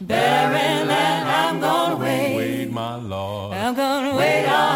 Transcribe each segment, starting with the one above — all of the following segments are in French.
barren land. I'm gonna wait, wait, my Lord. I'm gonna wait on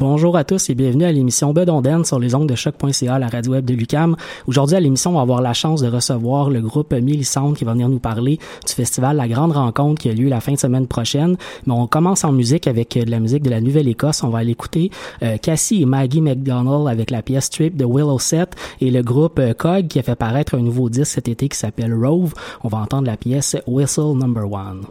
Bonjour à tous et bienvenue à l'émission Bedonden sur les ondes de choc.ca, la radio web de Lucam. Aujourd'hui à l'émission, on va avoir la chance de recevoir le groupe Millicent qui va venir nous parler du festival La Grande Rencontre qui a lieu la fin de semaine prochaine. Mais on commence en musique avec de la musique de la Nouvelle-Écosse. On va aller écouter euh, Cassie et Maggie McDonald avec la pièce Trip de Willow Set et le groupe euh, Cog qui a fait paraître un nouveau disque cet été qui s'appelle Rove. On va entendre la pièce Whistle Number One.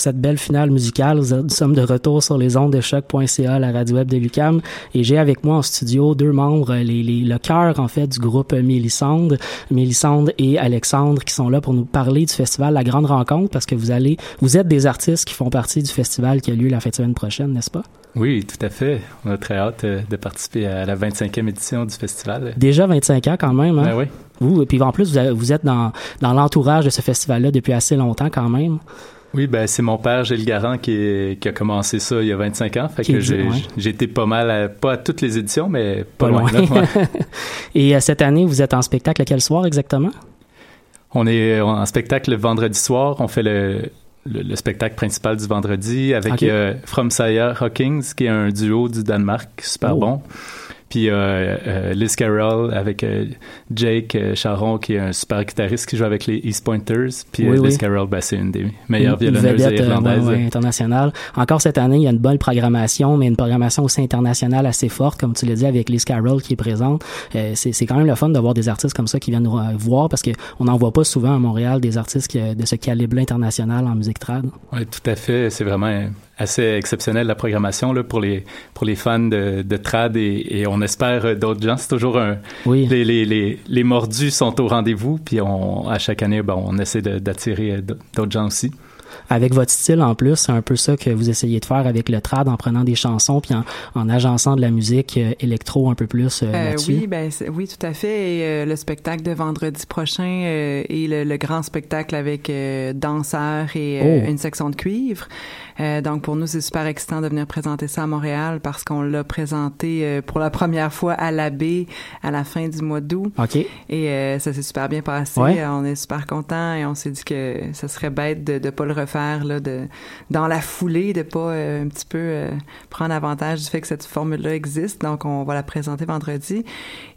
Sur cette belle finale musicale. Nous sommes de retour sur les ondes de choc.ca, la radio web de Lucam, et j'ai avec moi en studio deux membres, les, les, le cœur en fait du groupe Mélissande, Mélissande et Alexandre, qui sont là pour nous parler du festival La Grande Rencontre, parce que vous allez, vous êtes des artistes qui font partie du festival qui a lieu la fin de semaine prochaine, n'est-ce pas? Oui, tout à fait. On a très hâte euh, de participer à la 25e édition du festival. Déjà 25 ans quand même, hein? Ben oui. Vous, et puis en plus, vous êtes dans, dans l'entourage de ce festival-là depuis assez longtemps quand même. Oui, ben c'est mon père Gilles Garant qui, qui, a commencé ça il y a 25 ans. Fait que j'ai ouais. été pas mal, à, pas à toutes les éditions, mais pas, pas loin. Là, et euh, cette année, vous êtes en spectacle quel soir exactement? On est en spectacle le vendredi soir. On fait le, le, le, spectacle principal du vendredi avec okay. euh, From Sire Hawkins, qui est un duo du Danemark, super oh. bon. Puis euh, euh, Liz Carroll avec euh, Jake Charon, qui est un super guitariste qui joue avec les East Pointers. Puis oui, Liz oui. Carroll, ben, c'est une des meilleures une, violonneuses vedette, irlandaises. Ouais, internationale. Encore cette année, il y a une bonne programmation, mais une programmation aussi internationale assez forte, comme tu l'as dit, avec Liz Carroll qui est présente. c'est quand même le fun de voir des artistes comme ça qui viennent nous voir parce qu'on n'en voit pas souvent à Montréal des artistes qui, de ce calibre international en musique trad. Oui, tout à fait. C'est vraiment assez exceptionnel la programmation là, pour les pour les fans de, de trad et, et on espère d'autres gens. C'est toujours un oui. les, les, les, les mordus sont au rendez-vous puis on à chaque année ben, on essaie d'attirer d'autres gens aussi avec votre style en plus, c'est un peu ça que vous essayez de faire avec le trad en prenant des chansons puis en, en agençant de la musique euh, électro un peu plus euh, euh, là-dessus? Oui, ben oui, tout à fait. Et euh, le spectacle de vendredi prochain euh, et le, le, grand spectacle avec danseurs et oh. une section de cuivre. donc pour nous, c'est super excitant de venir présenter ça à Montréal parce qu'on l'a présenté pour la première fois à l'abbé à la fin du mois d'août. OK. Et ça s'est super bien passé. Ouais. On est super content et on s'est dit que ça serait bête de ne pas le refaire Là, de, dans la foulée, de pas euh, un petit peu euh, prendre avantage du fait que cette formule-là existe. Donc, on va la présenter vendredi.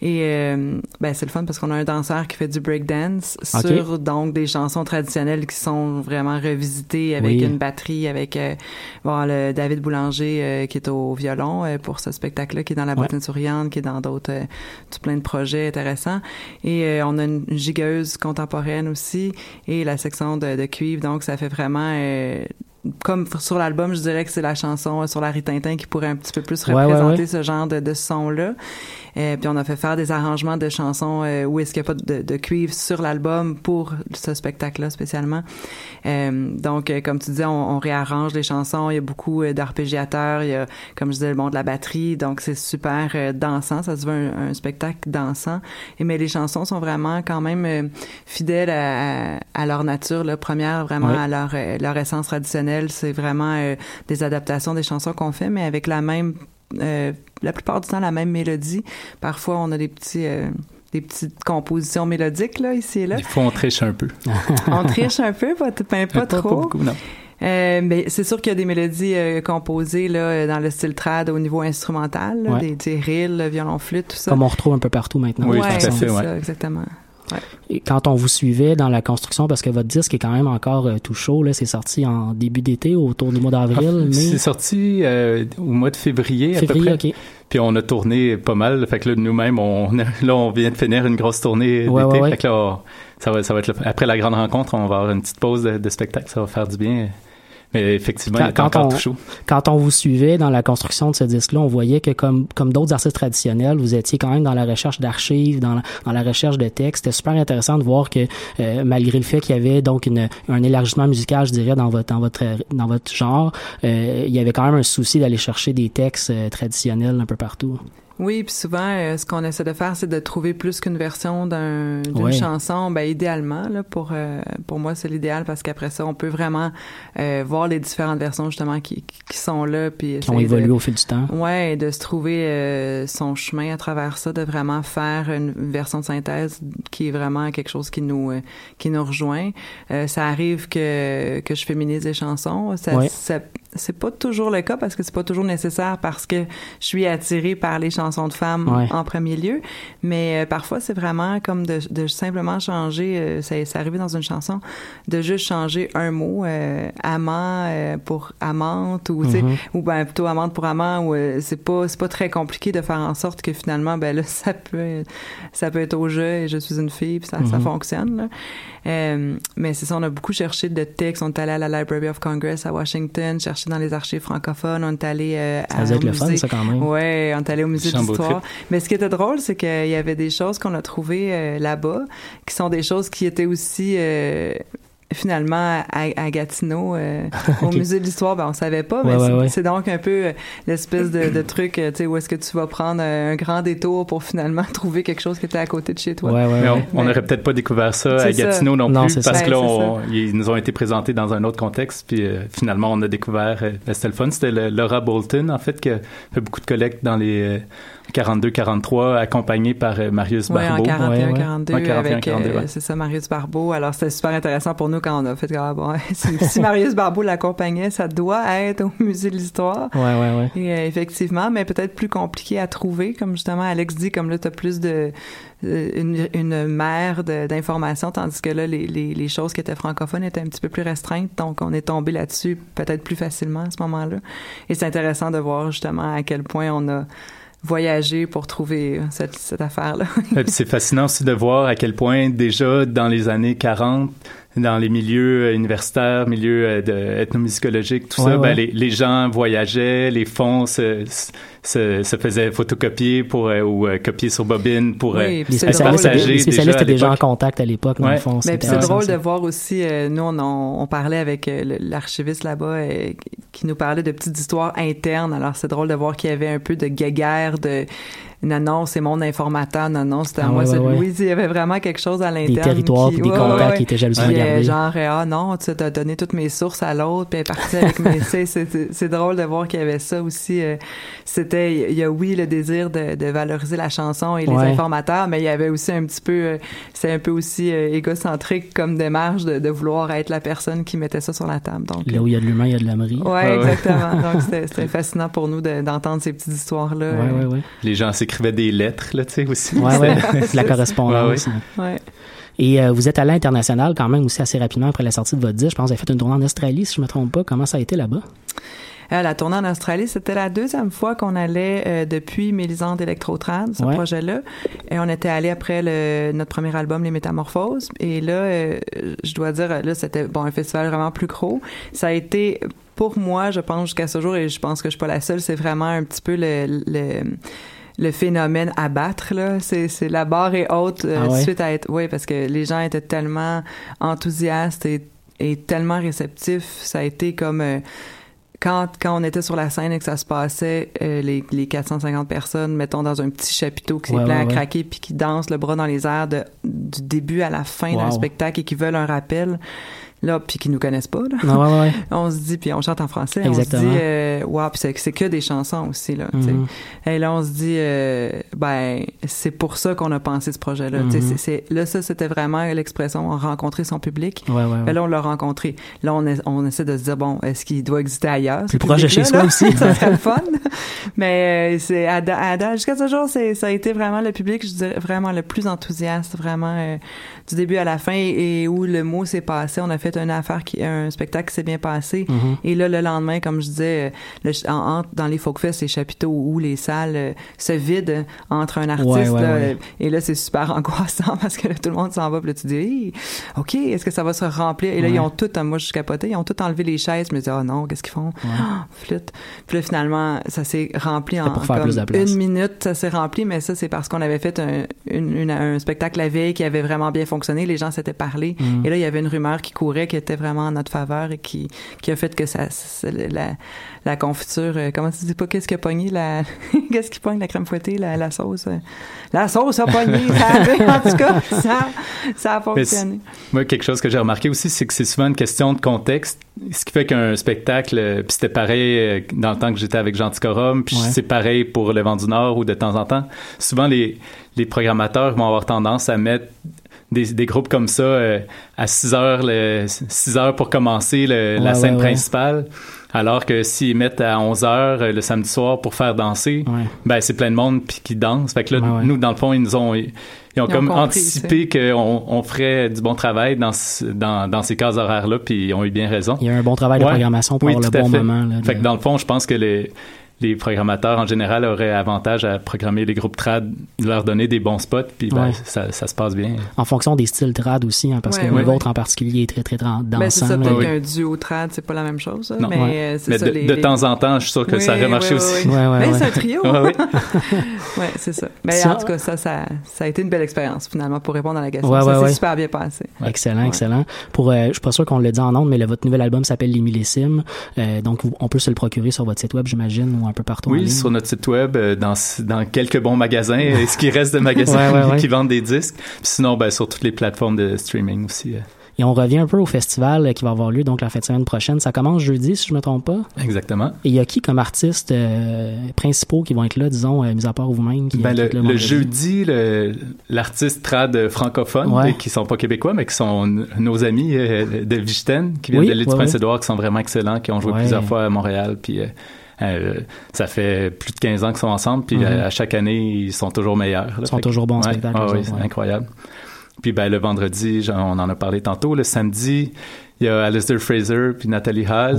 Et euh, ben, c'est le fun parce qu'on a un danseur qui fait du breakdance okay. sur donc des chansons traditionnelles qui sont vraiment revisitées avec oui. une batterie, avec bon, le David Boulanger qui est au violon pour ce spectacle-là, qui est dans la boîte ouais. souriante, qui est dans d'autres, tout plein de projets intéressants. Et on a une gigueuse contemporaine aussi et la section de, de cuivre. Donc, ça fait vraiment euh, comme sur l'album, je dirais que c'est la chanson sur Larry Tintin qui pourrait un petit peu plus ouais, représenter ouais, ouais. ce genre de, de son-là. Euh, puis on a fait faire des arrangements de chansons euh, où est-ce qu'il n'y a pas de, de, cuivre sur l'album pour ce spectacle-là spécialement. Euh, donc, comme tu disais, on, on, réarrange les chansons. Il y a beaucoup d'arpégiateurs. Il y a, comme je disais, le bon de la batterie. Donc, c'est super dansant. Ça se veut un, un, spectacle dansant. Et mais les chansons sont vraiment quand même fidèles à, à, leur nature. La première, vraiment à leur, leur essence traditionnelle. C'est vraiment des adaptations des chansons qu'on fait, mais avec la même euh, la plupart du temps la même mélodie. Parfois, on a des petits euh, des petites compositions mélodiques là ici et là. Des fois, on triche un peu. on triche un peu, pas, pas, pas trop. Pas beaucoup, non. Euh, mais c'est sûr qu'il y a des mélodies euh, composées là dans le style trad au niveau instrumental, là, ouais. des, des le violon flûte, tout ça. Comme on retrouve un peu partout maintenant. Oui, ouais, tout à fait, ouais. ça, exactement. Ouais. Quand on vous suivait dans la construction, parce que votre disque est quand même encore euh, tout chaud, là, c'est sorti en début d'été, autour du mois d'avril, ah, C'est sorti euh, au mois de février, février à peu près. Okay. Puis on a tourné pas mal. Fait que là, nous-mêmes, on, là, on vient de finir une grosse tournée ouais, d'été. Ouais, fait que là, on, ça va, ça va être le, après la grande rencontre, on va avoir une petite pause de, de spectacle. Ça va faire du bien. Mais effectivement, quand, il est encore on, tout chaud. Quand on vous suivait dans la construction de ce disque-là, on voyait que comme comme d'autres artistes traditionnels, vous étiez quand même dans la recherche d'archives, dans la, dans la recherche de textes. C'était super intéressant de voir que euh, malgré le fait qu'il y avait donc une, un élargissement musical, je dirais, dans votre dans votre dans votre genre, euh, il y avait quand même un souci d'aller chercher des textes euh, traditionnels un peu partout. Oui, puis souvent, euh, ce qu'on essaie de faire, c'est de trouver plus qu'une version d'un, d'une chanson. Ben idéalement, là, pour euh, pour moi, c'est l'idéal parce qu'après ça, on peut vraiment euh, voir les différentes versions justement qui, qui sont là, puis qui ont évolué au fil du temps. Ouais, de se trouver euh, son chemin à travers ça, de vraiment faire une version de synthèse qui est vraiment quelque chose qui nous euh, qui nous rejoint. Euh, ça arrive que que je féminise les chansons. Ça, ça c'est pas toujours le cas parce que c'est pas toujours nécessaire parce que je suis attirée par les chansons de femmes en premier lieu. Mais euh, parfois, c'est vraiment comme de, de simplement changer, euh, ça, c'est arrivé dans une chanson, de juste changer un mot, euh, amant euh, pour amante ou, mm ou ben, plutôt amante pour amant ou c'est pas, c'est pas très compliqué de faire en sorte que finalement, ben là, ça peut, ça peut être au jeu et je suis une fille puis ça, ça mhm. fonctionne. Là. Euh, mais c'est ça, on a beaucoup cherché de textes. On est allé à la Library of Congress à Washington, chercher dans les archives francophones. On est allé euh, à ça le fun, ça, quand même. Ouais, on est allé au musée d'histoire. Mais ce qui était drôle, c'est qu'il y avait des choses qu'on a trouvées euh, là-bas, qui sont des choses qui étaient aussi euh, finalement à, Gatineau euh, au musée de l'histoire ben on savait pas mais c'est donc un peu euh, l'espèce de, truc euh, tu sais où est-ce que tu vas prendre un grand détour pour finalement trouver quelque chose qui était à côté de chez toi. Mais on n'aurait peut-être pas découvert ça à Gatineau non, plus parce que là ils nous ont été présentés dans un autre contexte puis finalement on a découvert ben, c'était le fun c'était Laura Bolton en fait qui a fait beaucoup de collectes dans les 42-43, accompagné par euh, Marius Barbeau. Oui, en 41-42, avec, euh, c'est ça, Marius Barbeau. Alors, c'était super intéressant pour nous quand on a fait, ah, bon, si, Marius Barbeau l'accompagnait, ça doit être au Musée de l'Histoire. Ouais, ouais, ouais. Et, euh, effectivement, mais peut-être plus compliqué à trouver, comme justement Alex dit, comme là, tu as plus de une, une mer d'informations, tandis que là, les, les, les, choses qui étaient francophones étaient un petit peu plus restreintes, donc on est tombé là-dessus peut-être plus facilement à ce moment-là. Et c'est intéressant de voir justement à quel point on a voyager pour trouver cette, cette affaire-là. c'est fascinant aussi de voir à quel point déjà dans les années 40, dans les milieux euh, universitaires, milieux euh, ethnomusicologiques, tout ça, Ben, les, les, gens voyageaient, les fonds se, se, se faisaient photocopier pour, euh, ou copier sur bobine pour oui, les spécialistes, les spécialistes étaient déjà en contact à l'époque, dans le fond. Mais c'est drôle de voir aussi, nous, on, on, parlait avec l'archiviste là-bas qui nous parlait de petites histoires internes. Alors, c'est drôle de voir qu'il y avait un peu de guéguerre, de non, non, c'est mon informateur, non, non, c'était à ah, moi, c'est Louise. Il y avait vraiment quelque chose à l'interne. Des territoires, puis des contacts qui étaient jalousement puis, gardés. genre, ah non, tu as donné toutes mes sources à l'autre, puis elle est partie avec mes... c'est drôle de voir qu'il y avait ça aussi. Euh, c'était, il y a oui le désir de, de valoriser la chanson et les informateurs, mais il y avait aussi un petit peu, euh, c'est un peu aussi euh, égocentrique comme démarche de, de, vouloir être la personne qui mettait ça sur la table. Donc, Là où il y a de l'humain, il y a de l'âmerie. Ouais, exactement. Donc, c'était fascinant pour nous d'entendre ces petites histoires-là. Ouais, ouais, ouais. Les gens écrivait des lettres, là, tu sais, aussi. Ouais, ouais, la correspondance. Ouais, Et euh, vous êtes allé à l'international quand même aussi assez rapidement après la sortie de votre disque. Je pense que vous avez fait une tournée en Australie, si je me trompe pas. Comment ça a été là-bas? Euh, la tournée en Australie, c'était la deuxième fois qu'on allait euh, depuis Mélisande Electrotrad, ce projet-là. Et on était allé après le, notre premier album, Les Métamorphoses. Et là, je dois dire, là, c'était bon un festival vraiment plus gros. Ça a été pour moi, je pense jusqu'à ce jour, et je pense que je suis pas la seule, c'est vraiment un petit peu le, le le phénomène à battre là. C'est c'est la barre est haute euh, ah suite à être oui parce que les gens étaient tellement enthousiastes et, et tellement réceptifs. Ça a été comme euh, quand, quand on était sur la scène et que ça se passait, euh, les, les 450 personnes, mettons, dans un petit chapiteau qui s'est plein à craquer puis qui dansent le bras dans les airs de, du début à la fin d'un spectacle et qui veulent un rappel, là, puis qui nous connaissent pas, là. Ah ouais, ouais. on se dit, puis on chante en français, Exactement. on se dit, euh, wow, puis c'est, que des chansons aussi, là. Mm Et là, on se dit, euh, ben, c'est pour ça qu'on a pensé ce projet-là. Mm -hmm. c'est, là, ça, c'était vraiment l'expression, rencontrer son public. Ouais, ouais, ouais. là, on l'a rencontré. Là, on, est, on essaie de se dire, bon, est-ce qu'il doit exister ailleurs? Plus proche de chez soi aussi. ça serait le fun. Mais euh, c'est, à, à, jusqu'à ce jour, c'est, ça a été vraiment le public, je dirais, vraiment le plus enthousiaste, vraiment, euh, du début à la fin et, où le mot s'est passé. On a fait une affaire qui, un spectacle qui s'est bien passé. Mm-hmm. Et là, le lendemain, comme je disais, le, en, dans les folkfests, les chapiteaux où les salles euh, se vident entre un artiste. là, Et là, c'est super angoissant parce que là, tout le monde s'en va. Puis là, tu dis, hey, OK, est-ce que ça va se remplir? Et là, ils ont tout, moi, je suis capoté, ils ont tout enlevé les chaises. Je me dis, oh non, qu'est-ce qu'ils font? Oh, flûte. Puis là, finalement, ça s'est rempli en comme une minute. Ça s'est rempli, mais ça, c'est parce qu'on avait fait un, une, un spectacle la veille qui avait vraiment bien fonctionné. Les gens s'étaient parlé. Mm. Et là, il y avait une rumeur qui courait qui était vraiment en notre faveur et qui, qui a fait que ça, la, la confiture, euh, comment tu dis pas qu'est-ce qui a pogné la, qu'est-ce qui pogne la crème fouettée, la, la sauce, euh, la sauce a pogné, ça avait, en tout cas, ça, ça a fonctionné. Moi, quelque chose que j'ai remarqué aussi, c'est que c'est souvent une question de contexte. Ce qui fait qu'un spectacle, euh, puis c'était pareil dans le temps que j'étais avec Jean Ticorum, puis c'est pareil pour Le Vent du Nord ou de temps en temps. Souvent, les, les programmateurs vont avoir tendance à mettre des, des, groupes comme ça à 6 heures, le, 6 heures pour commencer le, la scène principale. Alors que s'ils mettent à 11 heures euh, le samedi soir pour faire danser, ben c'est plein de monde puis qui danse. Fait que là, nous dans le fond, ils nous ont ils ont comme anticipé qu'on on ferait du bon travail dans, dans, dans ces cases horaires-là, puis ils ont eu bien raison. Il y a un bon travail de programmation pour le bon moment. Là, Fait que dans le fond, je pense que les, les programmateurs en général auraient avantage à programmer les groupes trad, leur donner des bons spots, puis ben, ça, ça, se passe bien. En fonction des styles trad aussi, hein, parce que le vôtre en particulier est très très dansant. Ben, c'est ça, peut-être qu'un duo trad, c'est pas la même chose. Non. Mais, mais ça, de, de temps en temps, je suis sûr que ça aurait marché aussi. mais c'est un trio. ouais, c'est ça. Mais en tout cas, ça, ça, ça a été une belle expérience finalement pour répondre à la question. ça s'est super bien passé. Excellent, excellent. Pour, euh, je suis pas sûr qu'on le dit en ondes, mais votre nouvel album s'appelle Les Millésimes. Euh, donc, on peut se le procurer sur votre site web, j'imagine, un peu partout. Oui, sur notre site web, euh, dans, dans quelques bons magasins, et ce qui reste de magasins qui vendent des disques. sinon, ben, sur toutes les plateformes de streaming aussi. Euh. Et on revient un peu au festival qui va avoir lieu donc la fin de semaine prochaine. Ça commence jeudi, si je me trompe pas. Exactement. Et il y a qui comme artistes euh, principaux qui vont être là, disons, mis à part vous-même? Ben le, le, jeudi, l'artiste trad francophone, ouais. qui sont pas québécois, mais qui sont nos amis de Vichten, qui viennent de l'île du Prince-Édouard, qui sont vraiment excellents, qui ont joué plusieurs fois à Montréal. Puis euh, ça fait plus de 15 ans qu'ils sont ensemble, puis mhm. à, chaque année, ils sont toujours meilleurs. ils sont toujours bons en spectacle. oui, c'est incroyable. Puis ben, le vendredi, on en a parlé tantôt, le samedi, il y a Alistair Fraser puis Nathalie Haas.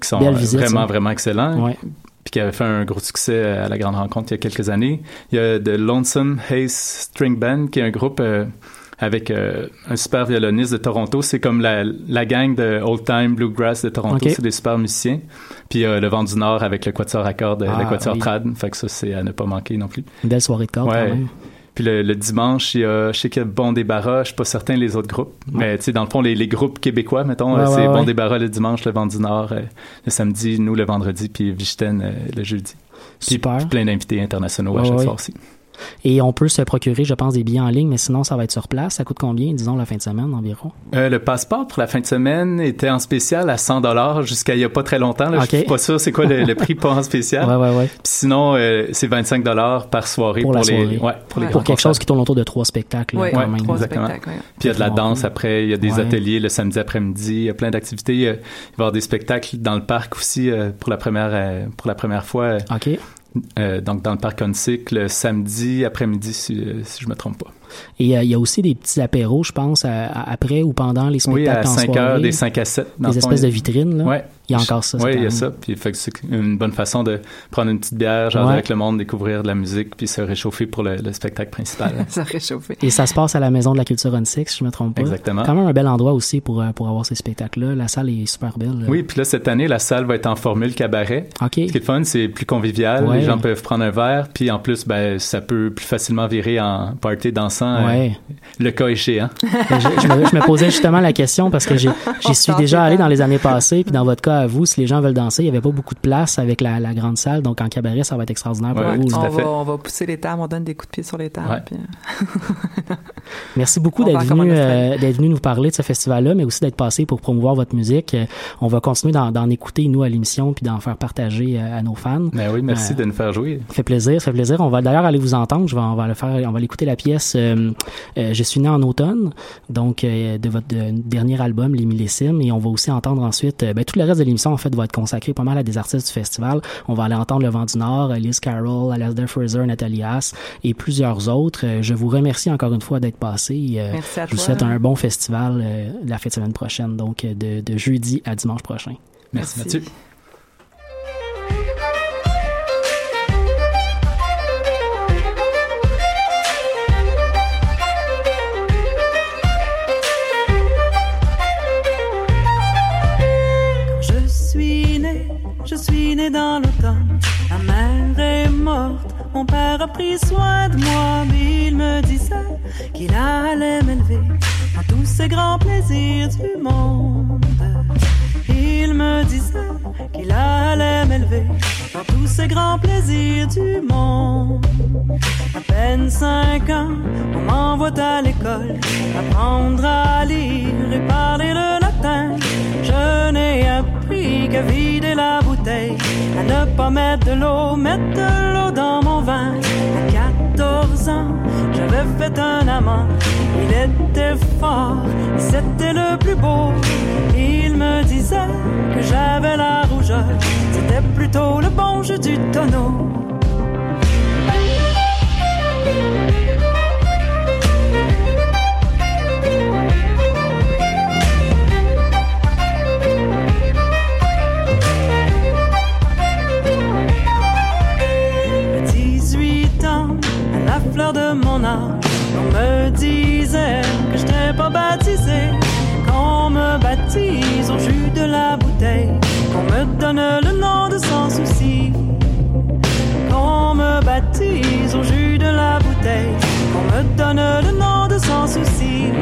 Qui sont vraiment, vraiment excellents. Puis qui avaient fait un gros succès à la grande rencontre il y a quelques années. Il y a The Lonesome Haze String Band, qui est un groupe euh, avec euh, un super violoniste de Toronto. C'est comme la, la gang de Old Time Bluegrass de Toronto. C'est des super musiciens. Puis euh, le vent du Nord avec le quatuor à cordes, ah, le quatuor trad. Fait que ça, c'est à ne pas manquer non plus. Une belle soirée de cordes quand même. Puis le, dimanche, il y a, je sais qu'il y a Bon Débarras, je suis pas certain les autres groupes. Mais tu sais, dans le fond, les, les, groupes québécois, mettons, c'est Bon Débarras le dimanche, le Vent du Nord euh, le samedi, nous le vendredi, puis Vichten le jeudi. Super. Puis, plein d'invités internationaux à chaque soir aussi. Et on peut se procurer, je pense, des billets en ligne, mais sinon, ça va être sur place. Ça coûte combien, disons, la fin de semaine environ? Euh, le passeport pour la fin de semaine était en spécial à 100 dollars jusqu'à il y a pas très longtemps. Là. Je suis pas sûr c'est quoi le, prix pas en spécial. ouais, ouais, ouais. Puis sinon, euh, c'est 25 dollars par soirée pour, pour les, ouais, pour, les pour quelque chose qui tourne autour de trois spectacles. Quand même. Trois exactement. Puis il y a de la danse après, il y a des ateliers le samedi après-midi, il y a plein d'activités. Il va y avoir des spectacles dans le parc aussi euh, pour la première pour la première fois. OK. Euh, donc dans le parc Onsic le samedi après-midi, si, euh, si je me trompe pas. Et euh, il y a aussi des petits apéros, je pense, après ou pendant les spectacles oui, à 5 heures, des 5 à 7. des espèces de vitrines, là. Ouais. Il y a encore ça. Oui, il y a ça. Puis fait que c'est une bonne façon de prendre une petite bière, genre avec le monde, découvrir de la musique, puis se réchauffer pour le, spectacle principal. se réchauffer. Et ça se passe à la Maison de la Culture on si je me trompe pas. Exactement. Quand même un bel endroit aussi pour, euh, pour avoir ces spectacles-là. La salle est super belle. Oui, puis là, cette année, la salle va être en formule cabaret. OK. Ce qui est fun, c'est plus convivial. Les gens peuvent prendre un verre, puis en plus, ben, ça peut plus facilement virer en party dansant. Euh, ouais le cas échéant. Je, je, me, je, me, posais justement la question parce que j'y suis déjà allé dans les années passées, puis dans votre cas à vous, si les gens veulent danser, il n'y avait pas beaucoup de place avec la, la, grande salle, donc en cabaret, ça va être extraordinaire pour vous. On va, on va, pousser les tables, on donne des coups de pied sur les tables. Puis... Euh, Merci beaucoup d'être venu, euh, d'être venu nous parler de ce festival-là, mais aussi d'être passé pour promouvoir votre musique. Euh, on va continuer d'en écouter, nous, à l'émission, puis d'en faire partager à nos fans. Ben oui, merci de nous faire jouer. Ça fait plaisir, ça fait plaisir. On va d'ailleurs aller vous entendre. Je vais, on va le faire, on va l'écouter la pièce Je suis né en automne, donc de votre dernier album, Les Millésimes, et on va aussi entendre ensuite, ben, tout le reste de l'émission, en fait, va être consacré pas mal à des artistes du festival. On va aller entendre Le Vent du Nord, Liz Carroll, Alasdair Fraser, Nathalie Haas et plusieurs autres. Je vous remercie encore une fois d'être passé. Merci à je vous souhaite un bon festival la fin de semaine prochaine, donc de, de jeudi à dimanche prochain. Merci, Mathieu. Mon père a pris soin de moi, mais il me disait qu'il allait m'élever dans tous ces grands plaisirs du monde. Il me disait qu'il allait m'élever dans tous ces grands plaisirs du monde. À peine cinq ans, on m'envoie à l'école, apprendre à lire et parler le latin. Je n'ai qu'à vider la bouteille, à ne pas mettre de l'eau, mettre de l'eau dans mon vin. À 14 ans, j'avais fait un amant. Il était fort, c'était le plus beau. Il me disait que j'avais la rougeur, c'était plutôt le bon jeu du tonneau. De mon âge, on me disait que j'étais pas baptisé. Qu'on me baptise au jus de la bouteille, qu'on me donne le nom de sans souci. Qu'on me baptise au jus de la bouteille, qu'on me donne le nom de sans souci.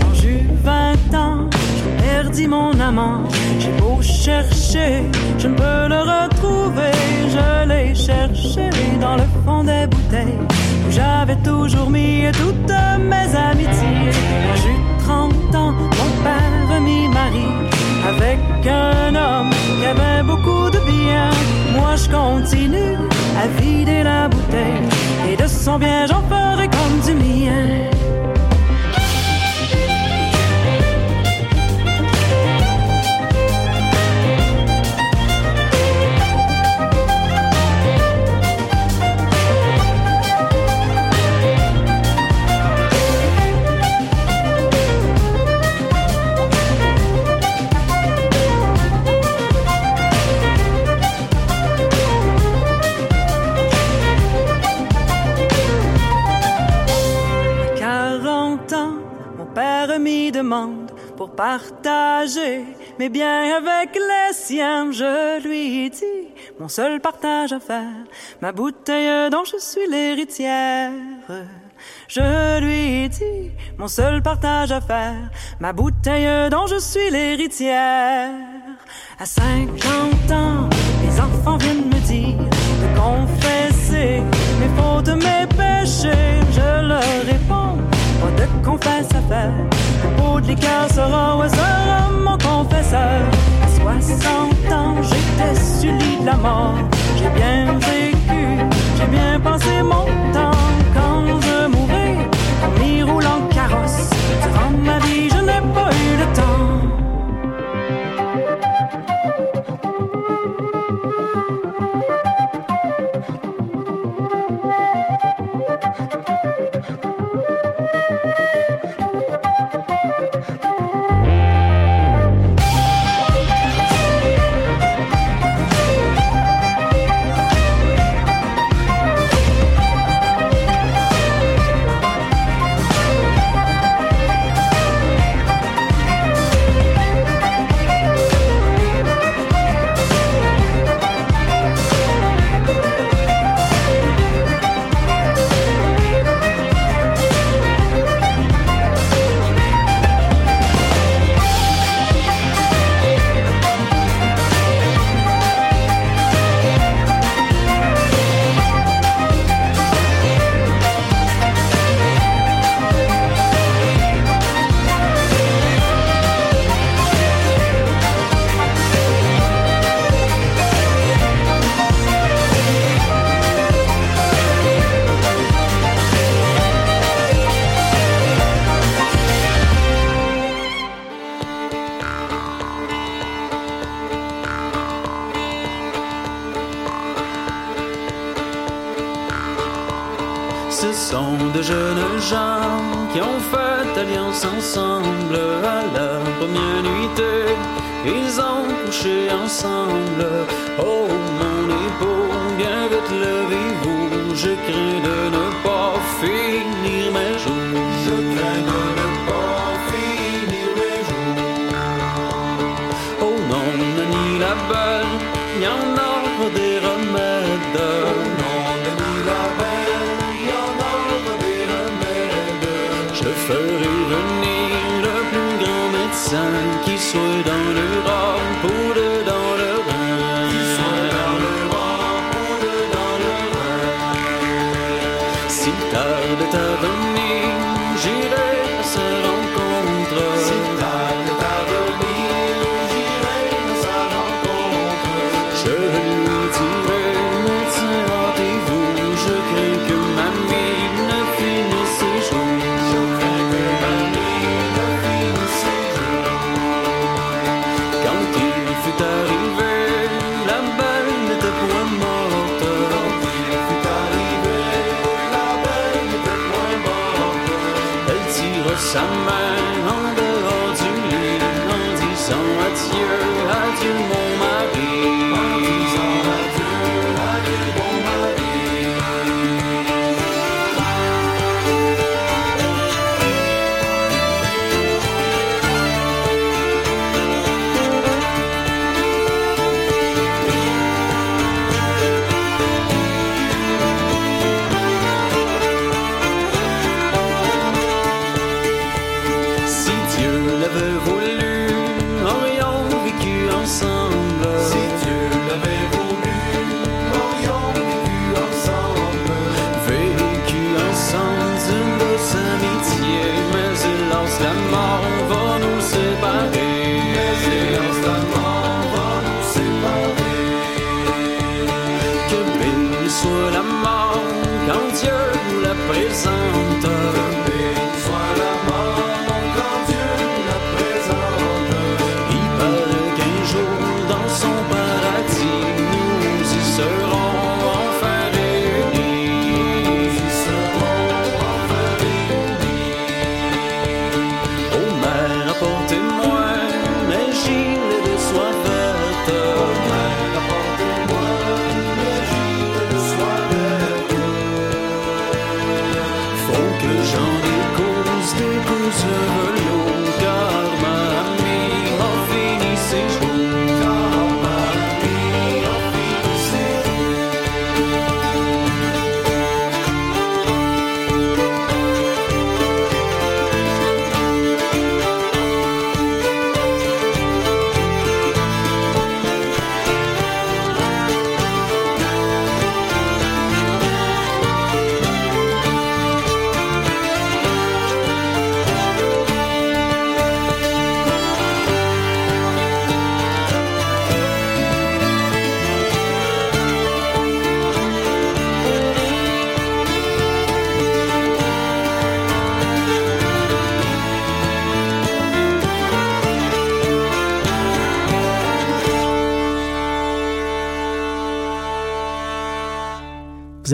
Quand j'eus 20 ans, j'ai perdu mon amant. J'ai beau chercher, je ne peux le retrouver. Je toujours mis toutes mes amitiés. J'eus 30 ans, mon père m'y marie avec un homme qui avait beaucoup de bien. Moi, je continue à vider la bouteille et de son bien, j'en ferai partager mes biens avec les siens. Je lui dis mon seul partage à faire, ma bouteille dont je suis l'héritière. Je lui dis mon seul partage à faire, ma bouteille dont je suis l'héritière. À 50 ans, les enfants viennent me dire de confesser mes fautes, mes péchés. Je leur réponds, pas de confesse à faire. Un pot de liqueur sera, ouais, sera mon confesseur. À 60 ans, j'étais sur le lit de la mort. J'ai bien vécu, j'ai bien passé mon temps.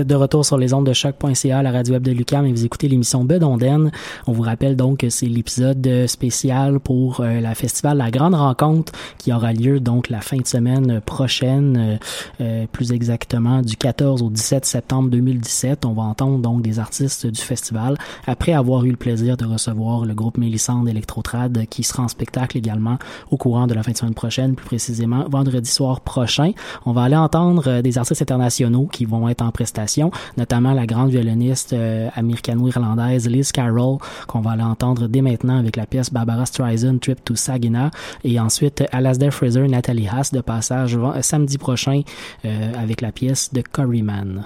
De retour sur les ondes de choc.ca, la radio web de Lucam, et vous écoutez l'émission Bedonden. On vous rappelle donc que c'est l'épisode euh, spécial pour euh, la festival La Grande Rencontre qui aura lieu donc la fin de semaine prochaine, euh, euh, plus exactement du 14 au 17 septembre 2017. On va entendre donc des artistes du festival après avoir eu le plaisir de recevoir le groupe Mélissande Electrotrad qui sera en spectacle également au courant de la fin de semaine prochaine, plus précisément vendredi soir prochain. On va aller entendre euh, des artistes internationaux qui vont être en prestation, notamment la grande violoniste euh, américano-irlandaise Liz Carroll, qu'on va aller entendre dès maintenant avec la pièce Barbara Streisand Trip to Saginaw, et ensuite Alasdair Fraser, Nathalie Haas de passage euh, samedi prochain euh, avec la pièce de Curryman.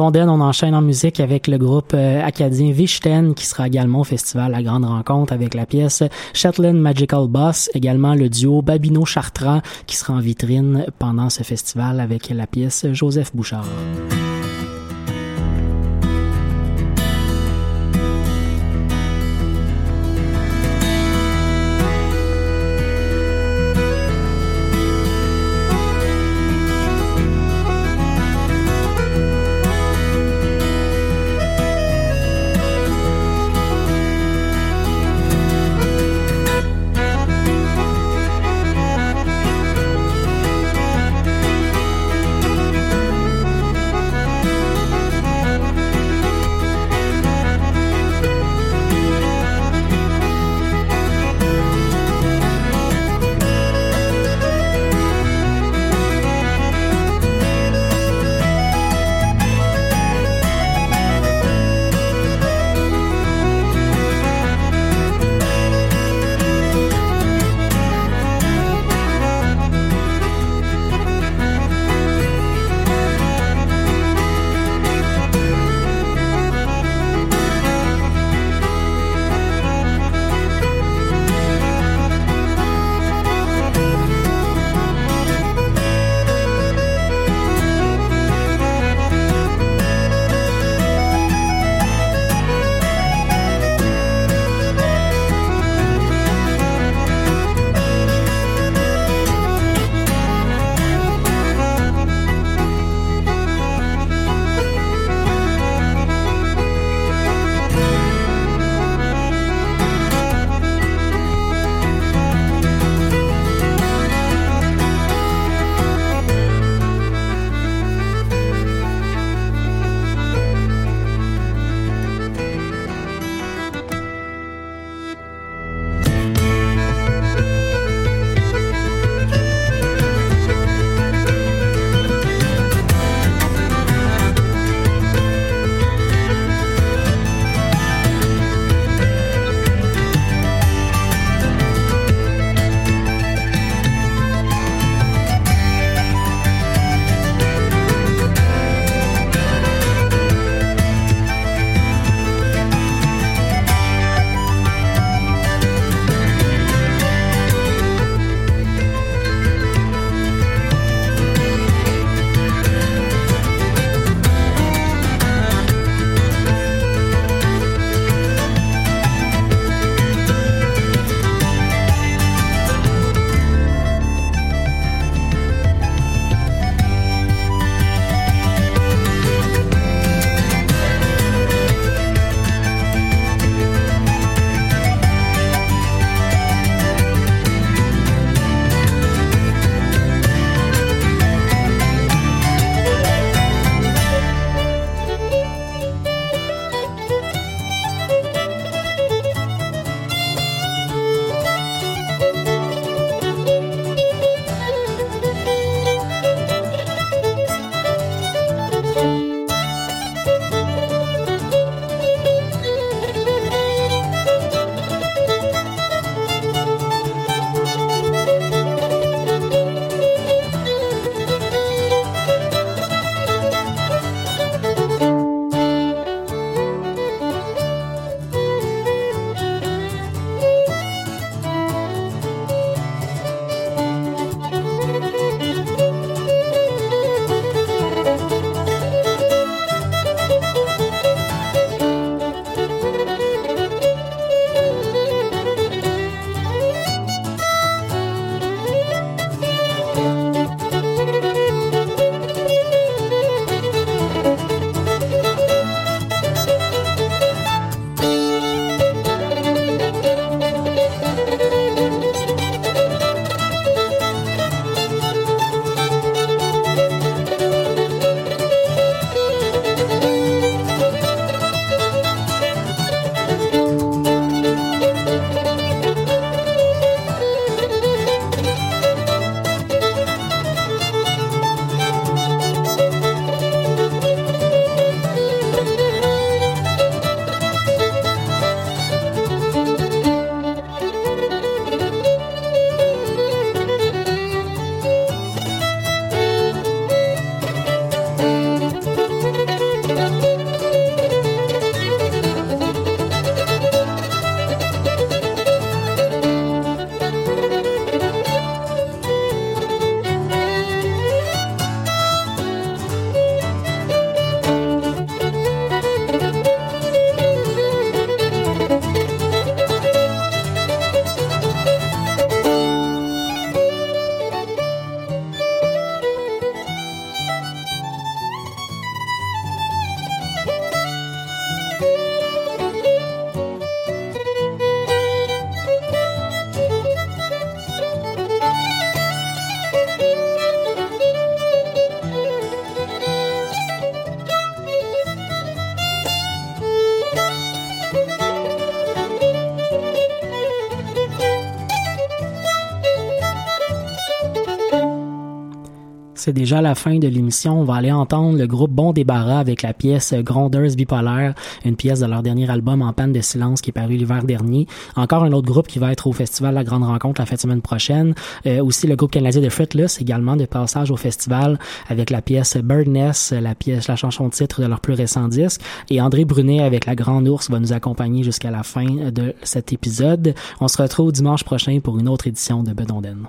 À Bedonden, on enchaîne en musique avec le groupe euh, acadien Vichten qui sera également au festival La Grande Rencontre avec la pièce Shetland Magical Boss, également le duo Babino Chartrand qui sera en vitrine pendant ce festival avec la pièce Joseph Bouchard. C'est déjà la fin de l'émission. On va aller entendre le groupe Bon Débarras avec la pièce Grondeuse Bipolaire, une pièce de leur dernier album En panne de silence qui est paru l'hiver dernier. Encore un autre groupe qui va être au festival La Grande Rencontre la fin de semaine prochaine. Euh, aussi le groupe canadien de Fretless, également de passage au festival avec la pièce Birdness, la pièce, la chanson titre de leur plus récent disque. Et André Brunet avec La Grande Ours va nous accompagner jusqu'à la fin de cet épisode. On se retrouve dimanche prochain pour une autre édition de Bedonden.